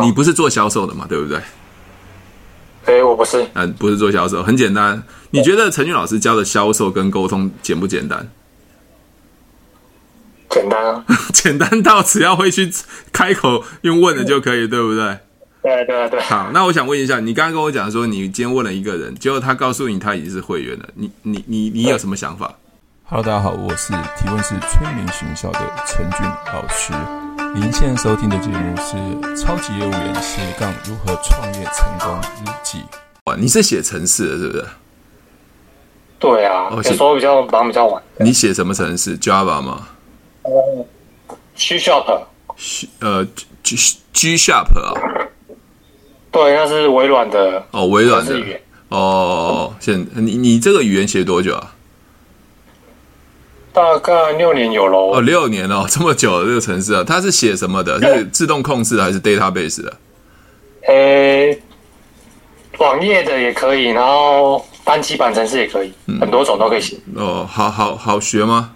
你不是做销售的嘛？对不对？哎、欸，我不是。嗯，不是做销售，很简单。你觉得陈俊老师教的销售跟沟通简不简单？简单啊，简单到只要会去开口用问的就可以，对不对？对对对。好，那我想问一下，你刚刚跟我讲说，你今天问了一个人，结果他告诉你他已经是会员了，你你你你有什么想法？Hello，大家好，我是提问是催眠学校的陈俊老师。您现在收听的节目是《超级业务员斜杠如何创业成功日记》。哇，你是写程式的，是不是？对啊，有时候比较忙比较晚。你写什么程式？Java 吗？呃，G Sharp。呃，G G Sharp 啊。对，那是微软的哦，微软的哦。现你你这个语言写多久啊？大概六年有喽。哦，六年哦，这么久了这个城市啊，它是写什么的？是自动控制的还是 database 的？诶，网页的也可以，然后单机版程式也可以，嗯、很多种都可以写。哦，好好好学吗？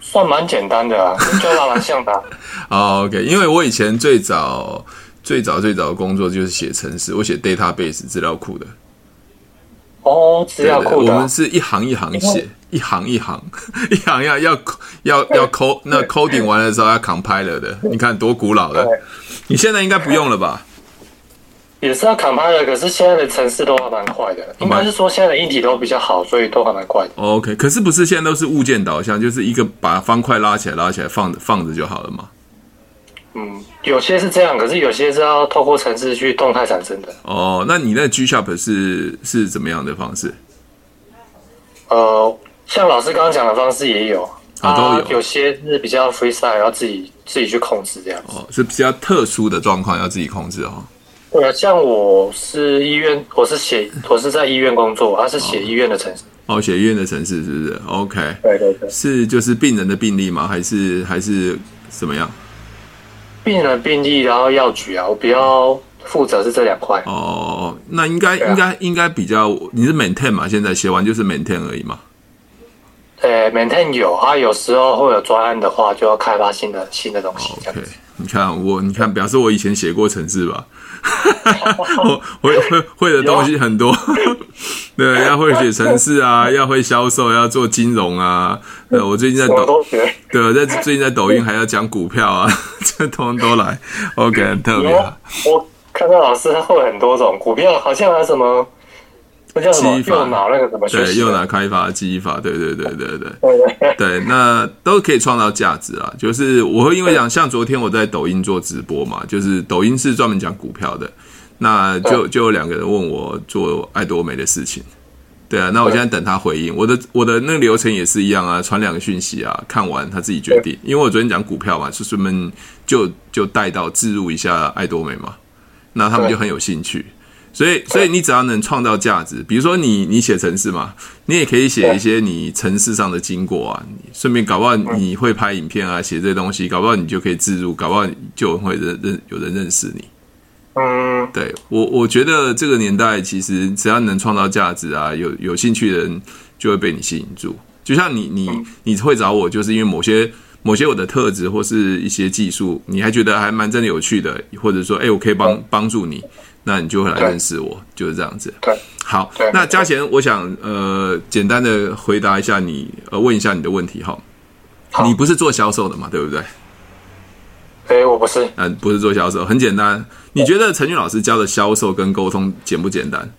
算蛮简单的啊，跟 Java 蛮像的、啊。哦，OK，因为我以前最早最早最早的工作就是写程式，我写 database 资料库的。哦，资料库的，我们是一行一行写，一行一行，一行要要要要 code，那 coding 完了之后要 compiler 的，你看多古老的。你现在应该不用了吧？也是要 compiler，可是现在的城市都还蛮快的，应该是说现在的硬体都比较好，所以都还蛮快的。OK，可是不是现在都是物件导向，就是一个把方块拉起来拉起来放着放着就好了吗？嗯，有些是这样，可是有些是要透过程式去动态产生的。哦，那你那 G Sharp 是是怎么样的方式？呃，像老师刚刚讲的方式也有啊，都有。啊、有些是比较 freestyle，要自己自己去控制这样子。哦，是比较特殊的状况要自己控制哦。对啊，像我是医院，我是写，我是在医院工作，他是写医院的程式。哦，写医院的程式是不是？OK。对对对。是就是病人的病例吗？还是还是怎么样？病人病历，然后药局啊，我比较负责是这两块。哦，那应该、啊、应该应该比较，你是 maintain 嘛？现在写完就是 maintain 而已嘛。呃，maintain 有啊，有时候会有专案的话，就要开发新的新的东西。OK，你看我，你看表示我以前写过程式吧？我 会会会的东西很多，对，要会写程式啊，要会销售，要做金融啊。对，我最近在抖，对，在最近在抖音还要讲股票啊，这通通都来。OK，很特别啊。我看到老师会很多种股票，好像还有什么。记忆法，那个什么对，右脑开发记忆法，对对对对对，对，那都可以创造价值啊。就是我会因为讲，像昨天我在抖音做直播嘛，就是抖音是专门讲股票的，那就就有两个人问我做爱多美的事情，对啊，那我现在等他回应。我的我的那个流程也是一样啊，传两个讯息啊，看完他自己决定。因为我昨天讲股票嘛，就顺便就就带到置入一下爱多美嘛，那他们就很有兴趣。所以，所以你只要能创造价值，比如说你你写城市嘛，你也可以写一些你城市上的经过啊，顺便搞不好你会拍影片啊，写这些东西，搞不好你就可以自入，搞不好就会认认有人认识你。嗯，对我我觉得这个年代其实只要能创造价值啊，有有兴趣的人就会被你吸引住。就像你你你会找我，就是因为某些某些我的特质或是一些技术，你还觉得还蛮真的有趣的，或者说哎，我可以帮帮助你。那你就会来认识我，就是这样子。对，好，那嘉贤，我想呃，简单的回答一下你，呃，问一下你的问题哈。你不是做销售的嘛？对不对？哎，我不是。嗯，不是做销售，很简单。你觉得陈俊老师教的销售跟沟通简不简单？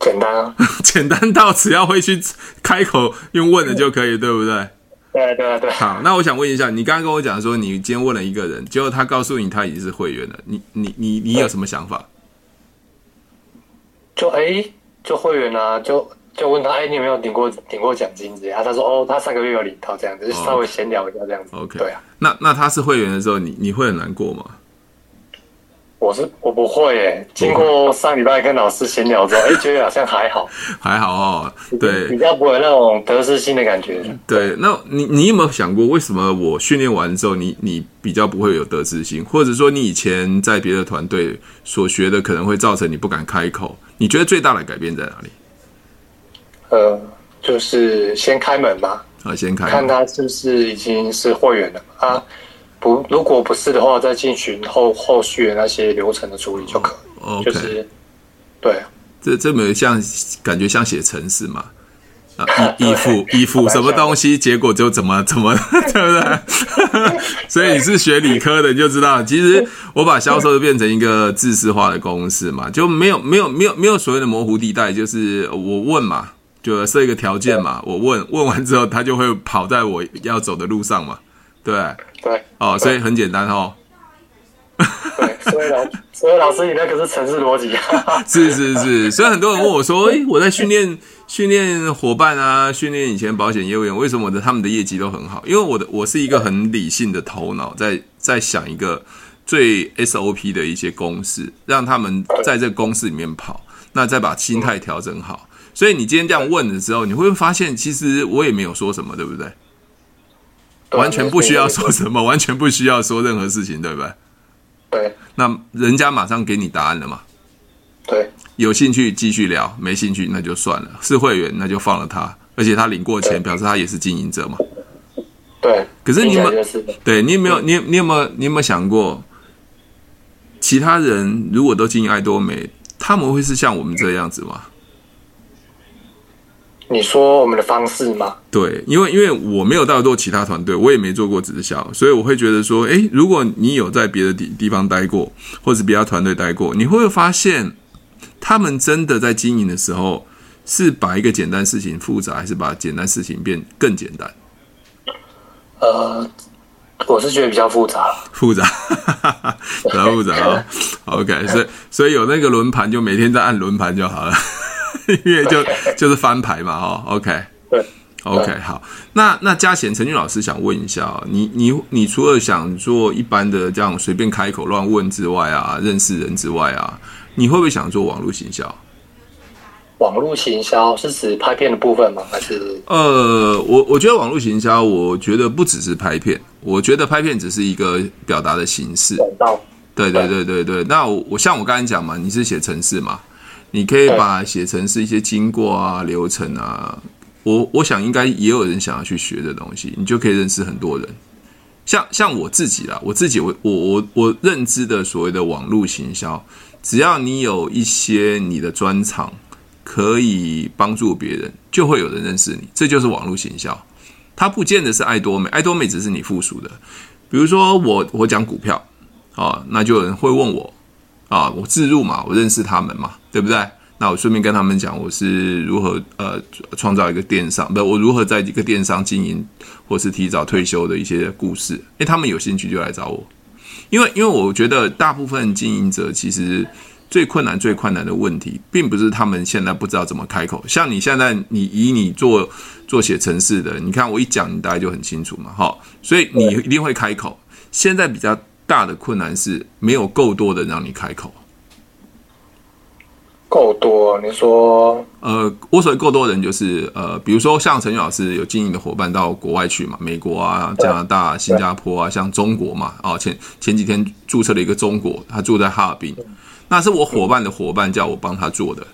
简单啊，简单到只要会去开口用问的就可以，对不对？对对对，好，那我想问一下，你刚刚跟我讲说，你今天问了一个人，结果他告诉你他已经是会员了，你你你你有什么想法？就哎，就会员啊，就就问他，哎，你有没有领过领过奖金之类啊？他说，哦，他上个月有领到这样子，就稍微闲聊一下这样子。OK，对啊。那那他是会员的时候，你你会很难过吗？我是我不会诶，经过上礼拜跟老师闲聊之后，哎，觉得好像还好，还好哦。对，比较不会那种得失心的感觉。对，那你你有没有想过，为什么我训练完之后，你你比较不会有得失心，或者说你以前在别的团队所学的，可能会造成你不敢开口？你觉得最大的改变在哪里？呃，就是先开门吧。啊，先开门，看他是不是已经是会员了啊。不，如果不是的话，再进行后后续的那些流程的处理就可以。哦、OK，就是对，这这没有像感觉像写程式嘛？啊，依依附依附什么东西，结果就怎么怎么，对不对？所以你是学理科的，你就知道，其实我把销售变成一个制式化的公式嘛，就没有没有没有没有所谓的模糊地带，就是我问嘛，就设一个条件嘛，我问问完之后，他就会跑在我要走的路上嘛，对对，哦，所以很简单哦。对，所以老所以老师，你那个是城市逻辑啊？是是是，所以很多人问我说：“诶，我在训练训练伙伴啊，训练以前保险业务员，为什么我的他们的业绩都很好？因为我的我是一个很理性的头脑，在在想一个最 SOP 的一些公式，让他们在这个公式里面跑，那再把心态调整好。所以你今天这样问的时候，你会发现，其实我也没有说什么，对不对？完全不需要说什么，完全不需要说任何事情，对不对？对，那人家马上给你答案了嘛？对，有兴趣继续聊，没兴趣那就算了。是会员那就放了他，而且他领过钱，表示他也是经营者嘛。对，可是你有没有？对你有没有？你你有没有？你有没有想过，其他人如果都经营爱多美，他们会是像我们这样子吗？你说我们的方式吗？对，因为因为我没有到做其他团队，我也没做过直销，所以我会觉得说，诶，如果你有在别的地地方待过，或者别的团队待过，你会不会发现，他们真的在经营的时候，是把一个简单事情复杂，还是把简单事情变更简单？呃，我是觉得比较复杂，复杂，比较复杂啊。OK，所以所以有那个轮盘，就每天在按轮盘就好了。因为就就是翻牌嘛，哈，OK，对，OK，好，那那嘉贤陈俊老师想问一下啊，你你你除了想做一般的这样随便开口乱问之外啊，认识人之外啊，你会不会想做网络行销？网络行销是指拍片的部分吗？还是？呃，我我觉得网络行销，我觉得不只是拍片，我觉得拍片只是一个表达的形式。对对对对对，那我我像我刚才讲嘛，你是写城市嘛？你可以把写成是一些经过啊、流程啊，我我想应该也有人想要去学的东西，你就可以认识很多人。像像我自己啦，我自己我我我我认知的所谓的网络行销，只要你有一些你的专长可以帮助别人，就会有人认识你，这就是网络行销。它不见得是爱多美，爱多美只是你附属的。比如说我我讲股票啊，那就有人会问我。啊，我自入嘛，我认识他们嘛，对不对？那我顺便跟他们讲，我是如何呃创造一个电商，不，我如何在一个电商经营，或是提早退休的一些故事。诶，他们有兴趣就来找我，因为因为我觉得大部分经营者其实最困难、最困难的问题，并不是他们现在不知道怎么开口。像你现在，你以你做做写程式的，你看我一讲，你大概就很清楚嘛，哈，所以你一定会开口。现在比较。大的困难是没有够多的让你开口，够多？你说？呃，我所谓够多的人就是呃，比如说像陈宇老师有经营的伙伴到国外去嘛，美国啊、加拿大、新加坡啊，像中国嘛，哦，前前几天注册了一个中国，他住在哈尔滨，那是我伙伴的伙伴叫我帮他做的，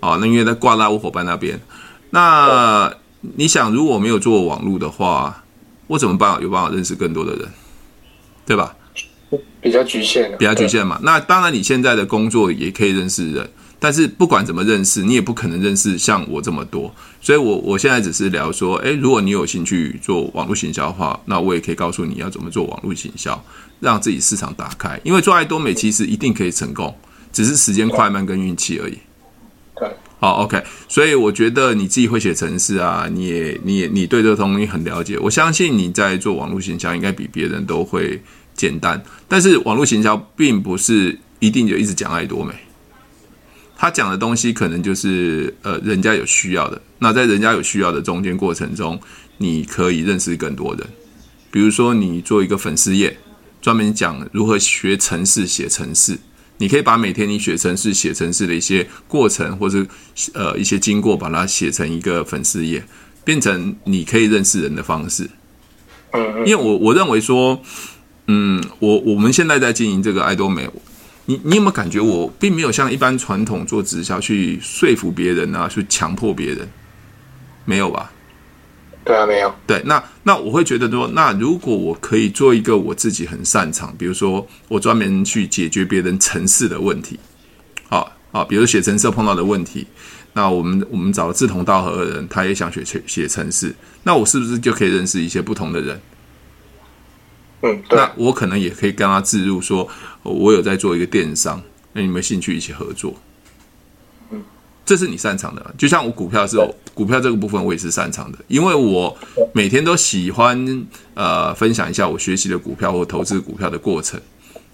哦，那因为他挂在我伙伴那边，那你想如果没有做网络的话，我怎么办？有办法认识更多的人，对吧？比较局限，比较局限嘛。那当然，你现在的工作也可以认识人，但是不管怎么认识，你也不可能认识像我这么多。所以我，我我现在只是聊说，诶，如果你有兴趣做网络行销的话，那我也可以告诉你要怎么做网络行销，让自己市场打开。因为做爱多美其实一定可以成功，只是时间快慢跟运气而已。对，好，OK。所以我觉得你自己会写程式啊，你也你也你对这个东西很了解，我相信你在做网络行销应该比别人都会。简单，但是网络行销并不是一定就一直讲爱多美，他讲的东西可能就是呃人家有需要的。那在人家有需要的中间过程中，你可以认识更多人。比如说你做一个粉丝页，专门讲如何学城市写城市，你可以把每天你学城市写城市的一些过程或者呃一些经过，把它写成一个粉丝页，变成你可以认识人的方式。因为我我认为说。嗯，我我们现在在经营这个爱多美，你你有没有感觉我并没有像一般传统做直销去说服别人啊，去强迫别人，没有吧？对啊，没有。对，那那我会觉得说，那如果我可以做一个我自己很擅长，比如说我专门去解决别人城市的问题，好啊，比如写程式碰到的问题，那我们我们找了志同道合的人，他也想学写写程式，那我是不是就可以认识一些不同的人？那我可能也可以跟他置入说，我有在做一个电商，那你们兴趣一起合作？这是你擅长的，就像我股票是股票这个部分，我也是擅长的，因为我每天都喜欢呃分享一下我学习的股票或投资股票的过程，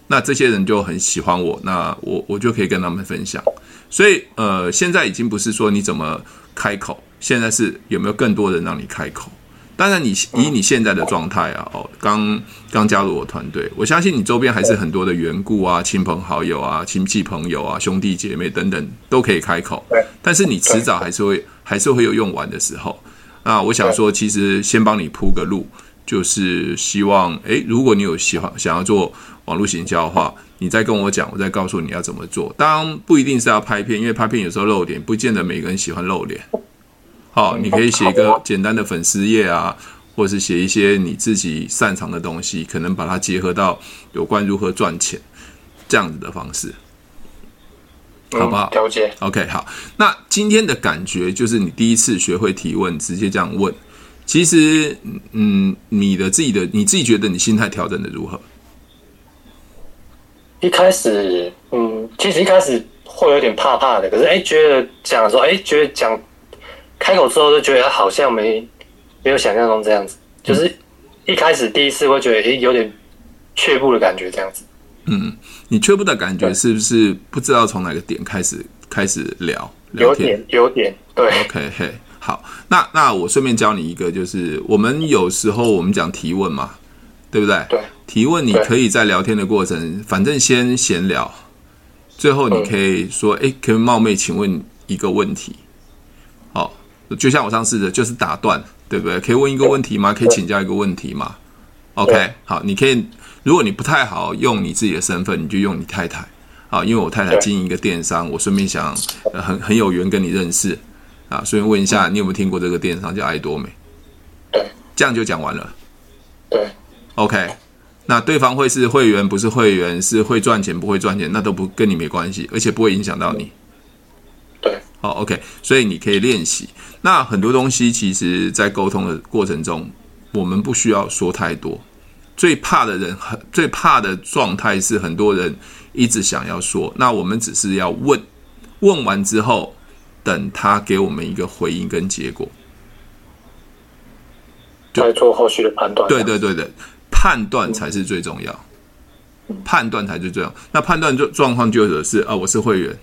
那这些人就很喜欢我，那我我就可以跟他们分享，所以呃现在已经不是说你怎么开口，现在是有没有更多人让你开口。当然，你以你现在的状态啊，哦，刚刚加入我团队，我相信你周边还是很多的缘故啊、亲朋好友啊、亲戚朋友啊、兄弟姐妹等等都可以开口。但是你迟早还是会还是会有用完的时候。那我想说，其实先帮你铺个路，就是希望，诶，如果你有喜欢想要做网络行销的话，你再跟我讲，我再告诉你要怎么做。当然不一定是要拍片，因为拍片有时候露脸，不见得每个人喜欢露脸。好，你可以写一个简单的粉丝页啊，或者是写一些你自己擅长的东西，可能把它结合到有关如何赚钱这样子的方式，好不好？了解。OK，好。那今天的感觉就是你第一次学会提问，直接这样问。其实，嗯，你的自己的你自己觉得你心态调整的如何？一开始，嗯，其实一开始会有点怕怕的，可是哎，觉得讲说，哎，觉得讲。开口之后就觉得好像没没有想象中这样子，就是一开始第一次会觉得诶有点却步的感觉这样子。嗯，你却步的感觉是不是不知道从哪个点开始开始聊？有点，有点，对。OK，嘿，好，那那我顺便教你一个，就是我们有时候我们讲提问嘛，对不对？对。提问你可以在聊天的过程，反正先闲聊，最后你可以说，哎，可以冒昧请问一个问题。就像我上次的，就是打断，对不对？可以问一个问题吗？可以请教一个问题吗？OK，好，你可以，如果你不太好用你自己的身份，你就用你太太，啊，因为我太太经营一个电商，我顺便想，呃、很很有缘跟你认识，啊，顺便问一下，你有没有听过这个电商叫爱多美？对，这样就讲完了。对，OK，那对方会是会员，不是会员，是会赚钱，不会赚钱，那都不跟你没关系，而且不会影响到你。对，好，OK，所以你可以练习。那很多东西，其实，在沟通的过程中，我们不需要说太多。最怕的人，很最怕的状态是，很多人一直想要说，那我们只是要问，问完之后，等他给我们一个回应跟结果，再做后续的判断。对对对对，判断才是最重要，判断才最重要。那判断状状况就是啊，我是会员，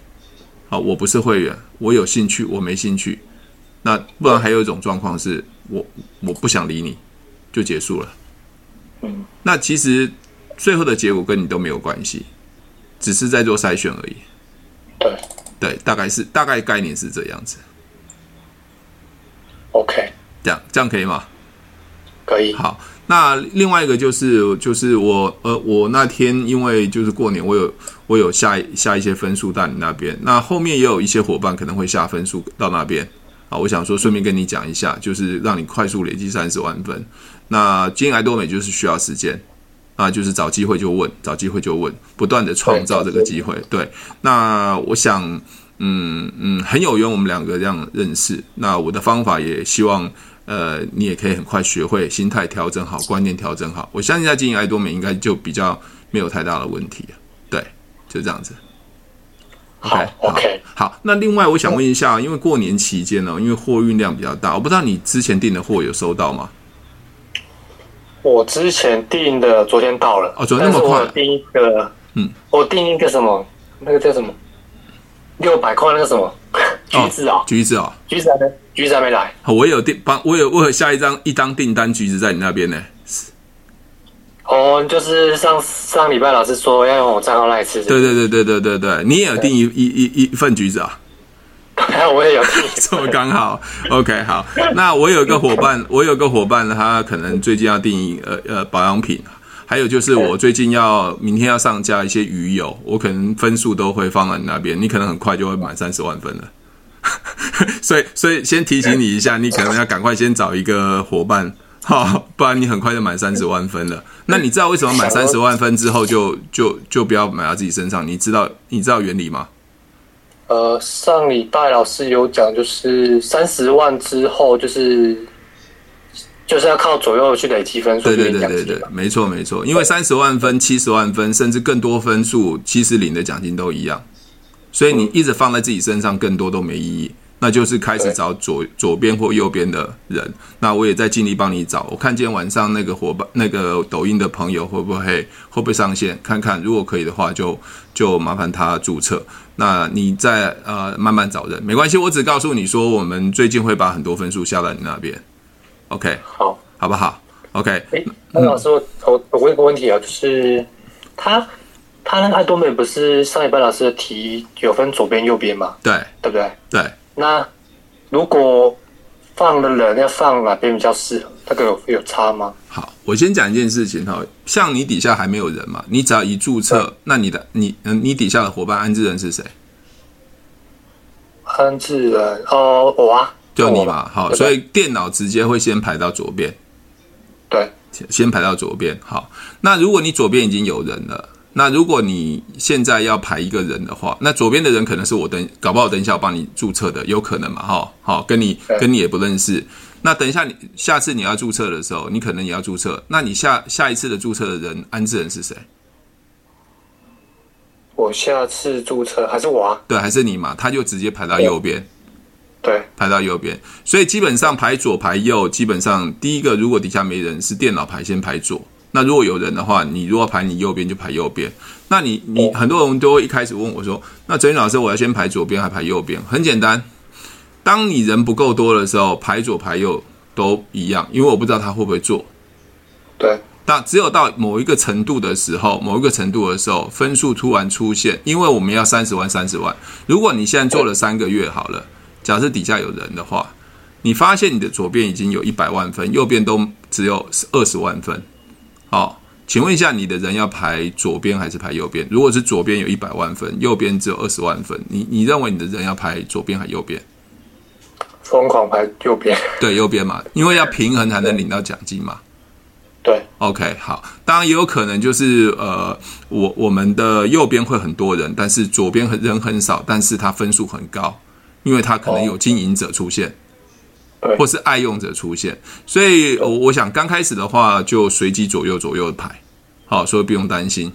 啊，我不是会员，我有兴趣，我没兴趣。那不然还有一种状况是我我不想理你，就结束了。嗯，那其实最后的结果跟你都没有关系，只是在做筛选而已。对对，大概是大概概念是这样子。OK，这样这样可以吗？可以。好，那另外一个就是就是我呃我那天因为就是过年我有我有下下一些分数到你那边，那后面也有一些伙伴可能会下分数到那边。啊，我想说，顺便跟你讲一下，就是让你快速累积三十万分。那经营爱多美就是需要时间，啊，就是找机会就问，找机会就问，不断的创造这个机会。对，那我想，嗯嗯，很有缘，我们两个这样认识。那我的方法也希望，呃，你也可以很快学会，心态调整好，观念调整好。我相信在经营爱多美应该就比较没有太大的问题。对，就这样子。Okay, 好，OK，好。那另外，我想问一下，因为过年期间呢，因为货运量比较大，我不知道你之前订的货有收到吗？我之前订的昨天到了，哦，昨天那么快。订一个，嗯，我订一个什么？那个叫什么？六百块那个什么？橘子啊、哦，橘子啊、哦，橘子还没，橘子还没来。我有订，帮我有我有下一张一张订单，橘子在你那边呢。哦，就是上上礼拜老师说要用我账号来吃。对对对对对对对，你也有订一一一一份橘子啊？对，我也有订，这么刚好。OK，好，那我有一个伙伴，我有个伙伴，他可能最近要订呃呃保养品，还有就是我最近要明天要上架一些鱼油，我可能分数都会放在你那边，你可能很快就会满三十万分了。所以所以先提醒你一下，你可能要赶快先找一个伙伴，好，不然你很快就满三十万分了。那你知道为什么满三十万分之后就就就不要买到自己身上？你知道你知道原理吗？呃，上礼拜老师有讲，就是三十万之后就是。就是要靠左右去累积分数，对对对对对，没错没错，因为三十万分、七十万分，甚至更多分数，其实领的奖金都一样，所以你一直放在自己身上，更多都没意义。那就是开始找左左边或右边的人。那我也在尽力帮你找。我看今天晚上那个伙伴，那个抖音的朋友会不会会不会上线？看看如果可以的话就，就就麻烦他注册。那你再呃慢慢找人，没关系。我只告诉你说，我们最近会把很多分数下到你那边。OK，好，好不好？OK，哎，那老师，我我我问一个问题啊，就是他他那个爱多美不是上一班老师的题有分左边右边吗？对，对不对？对。那如果放的人要放哪边比较适合？那个有有差吗？好，我先讲一件事情哈，像你底下还没有人嘛，你只要一注册，那你的你嗯，你底下的伙伴安置人是谁？安置人哦，我啊。就你嘛，好，所以电脑直接会先排到左边，对，先排到左边。好，那如果你左边已经有人了，那如果你现在要排一个人的话，那左边的人可能是我等，搞不好等一下我帮你注册的，有可能嘛，哈，好，跟你跟你也不认识。那等一下你下次你要注册的时候，你可能也要注册，那你下下一次的注册的人安置人是谁？我下次注册还是我啊？对，还是你嘛？他就直接排到右边。对，排到右边，所以基本上排左排右，基本上第一个如果底下没人，是电脑排先排左。那如果有人的话，你如果排你右边就排右边。那你你很多人都会一开始问我说：“那哲宇老师，我要先排左边还排右边？”很简单，当你人不够多的时候，排左排右都一样，因为我不知道他会不会做。对，但只有到某一个程度的时候，某一个程度的时候，分数突然出现，因为我们要三十万三十万。如果你现在做了三个月好了。假设底下有人的话，你发现你的左边已经有一百万分，右边都只有二十万分。好，请问一下，你的人要排左边还是排右边？如果是左边有一百万分，右边只有二十万分，你你认为你的人要排左边还是右边？疯狂排右边。对，右边嘛，因为要平衡才能领到奖金嘛。对，OK，好。当然也有可能就是呃，我我们的右边会很多人，但是左边很人很少，但是他分数很高。因为他可能有经营者出现，或是爱用者出现，所以我我想刚开始的话就随机左右左右的排，好，所以不用担心。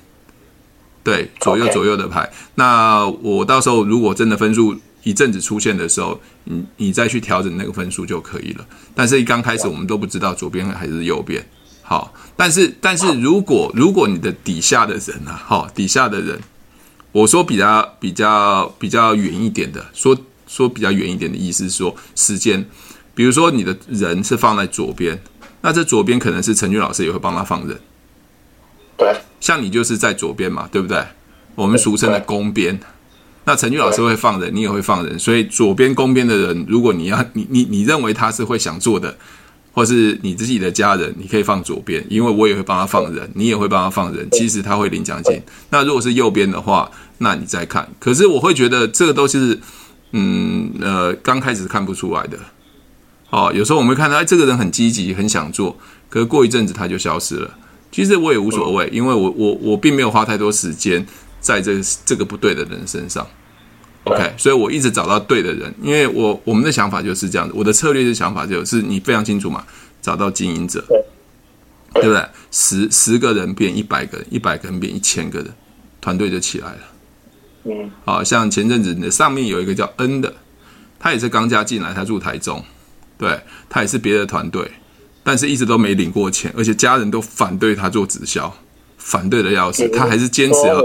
对，左右左右的排。那我到时候如果真的分数一阵子出现的时候，你你再去调整那个分数就可以了。但是刚开始我们都不知道左边还是右边。好，但是但是如果如果你的底下的人啊，好，底下的人，我说比较比较比较远一点的说。说比较远一点的意思是说时间，比如说你的人是放在左边，那这左边可能是陈俊老师也会帮他放人，对，像你就是在左边嘛，对不对？我们俗称的攻边，那陈俊老师会放人，你也会放人，所以左边攻边的人，如果你要你你你认为他是会想做的，或是你自己的家人，你可以放左边，因为我也会帮他放人，你也会帮他放人，其实他会领奖金。那如果是右边的话，那你再看，可是我会觉得这个都是。嗯，呃，刚开始看不出来的，哦，有时候我们会看到，哎，这个人很积极，很想做，可是过一阵子他就消失了。其实我也无所谓，因为我我我并没有花太多时间在这个这个不对的人身上。OK，所以我一直找到对的人，因为我我们的想法就是这样子，我的策略的想法就是你非常清楚嘛，找到经营者，对不对？十十个人变一百个人，一百个人变一千个人，团队就起来了。嗯，好像前阵子的上面有一个叫 N 的，他也是刚加进来，他住台中，对，他也是别的团队，但是一直都没领过钱，而且家人都反对他做直销，反对的要死，他还是坚持要。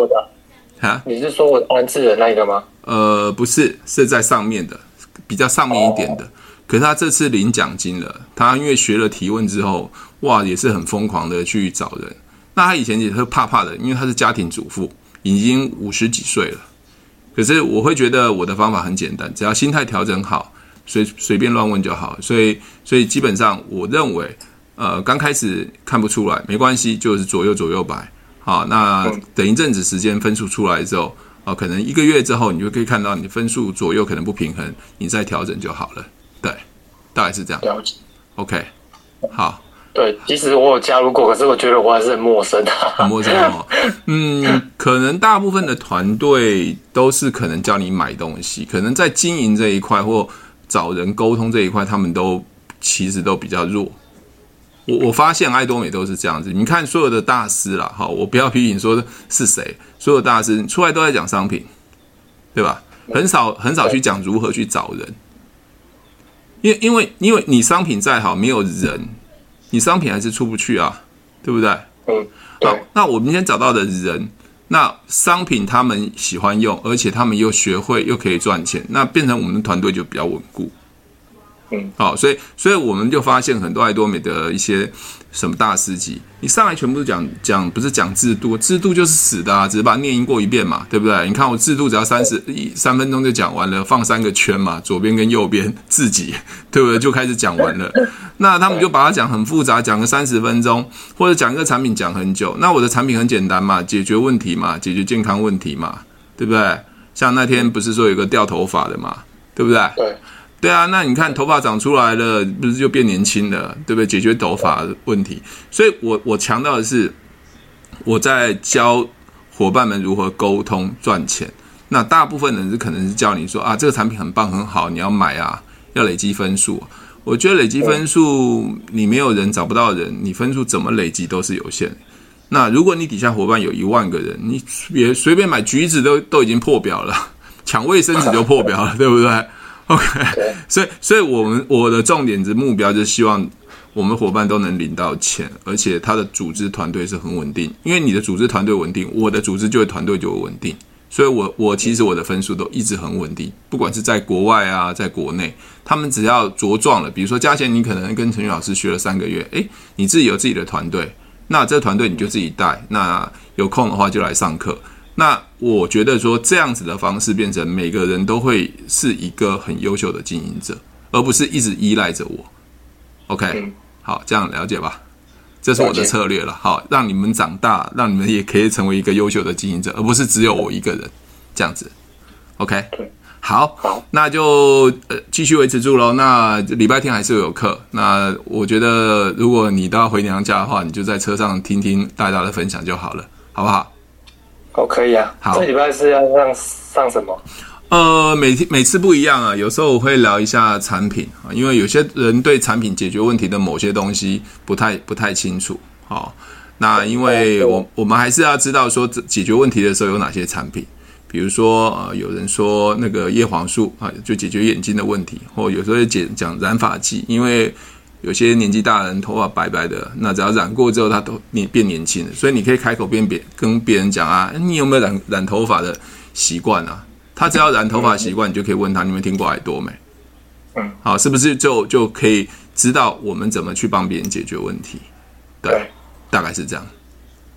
啊？你是说我安置的那个吗？呃，不是，是在上面的，比较上面一点的。可是他这次领奖金了，他因为学了提问之后，哇，也是很疯狂的去找人。那他以前也是怕怕的，因为他是家庭主妇，已经五十几岁了。可是我会觉得我的方法很简单，只要心态调整好，随随便乱问就好。所以，所以基本上我认为，呃，刚开始看不出来没关系，就是左右左右摆。好，那等一阵子时间分数出来之后，哦，可能一个月之后，你就可以看到你分数左右可能不平衡，你再调整就好了。对，大概是这样。了解。OK，好。对，其实我有加入过，可是我觉得我还是很陌生的。很陌生哦。嗯，可能大部分的团队都是可能教你买东西，可能在经营这一块或找人沟通这一块，他们都其实都比较弱。我我发现爱多美都是这样子。你看所有的大师啦，哈，我不要批评说是谁，所有大师出来都在讲商品，对吧？很少很少去讲如何去找人，因为因为因为你商品再好，没有人。你商品还是出不去啊，对不对？嗯，好，那我们先找到的人，那商品他们喜欢用，而且他们又学会又可以赚钱，那变成我们的团队就比较稳固。嗯，好，所以所以我们就发现很多爱多美的一些。什么大师级？你上来全部都讲讲，不是讲制度，制度就是死的啊，只是把它念过一遍嘛，对不对？你看我制度只要三十一三分钟就讲完了，放三个圈嘛，左边跟右边自己，对不对？就开始讲完了。那他们就把它讲很复杂，讲个三十分钟，或者讲一个产品讲很久。那我的产品很简单嘛，解决问题嘛，解决健康问题嘛，对不对？像那天不是说有个掉头发的嘛，对不对？对。对啊，那你看头发长出来了，不是就变年轻了，对不对？解决头发问题。所以我我强调的是，我在教伙伴们如何沟通赚钱。那大部分人是可能是叫你说啊，这个产品很棒很好，你要买啊，要累积分数。我觉得累积分数，你没有人找不到人，你分数怎么累积都是有限。那如果你底下伙伴有一万个人，你别随便买橘子都都已经破表了，抢卫生纸就破表了，对不对？OK，所以，所以我们我的重点之目标就是希望我们伙伴都能领到钱，而且他的组织团队是很稳定。因为你的组织团队稳定，我的组织就会团队就会稳定。所以我我其实我的分数都一直很稳定，不管是在国外啊，在国内，他们只要茁壮了，比如说嘉贤，你可能跟陈宇老师学了三个月，诶，你自己有自己的团队，那这个团队你就自己带，那有空的话就来上课。那我觉得说这样子的方式变成每个人都会是一个很优秀的经营者，而不是一直依赖着我。OK，好，这样了解吧？这是我的策略了。好，让你们长大，让你们也可以成为一个优秀的经营者，而不是只有我一个人这样子。OK，好，那就呃继续维持住喽。那礼拜天还是有课。那我觉得如果你都要回娘家的话，你就在车上听听大家的分享就好了，好不好？哦，可以啊。好，这礼拜是要上上什么？呃，每天每次不一样啊。有时候我会聊一下产品啊，因为有些人对产品解决问题的某些东西不太不太清楚。好，那因为我我们还是要知道说解决问题的时候有哪些产品。比如说呃，有人说那个叶黄素啊，就解决眼睛的问题，或有时候会讲讲染发剂，因为。有些年纪大的人头发白白的，那只要染过之后，他都你变年轻了。所以你可以开口跟别跟别人讲啊，你有没有染染头发的习惯啊？他只要染头发习惯，你就可以问他，你们听过耳朵没？嗯，好，是不是就就可以知道我们怎么去帮别人解决问题？对，大概是这样。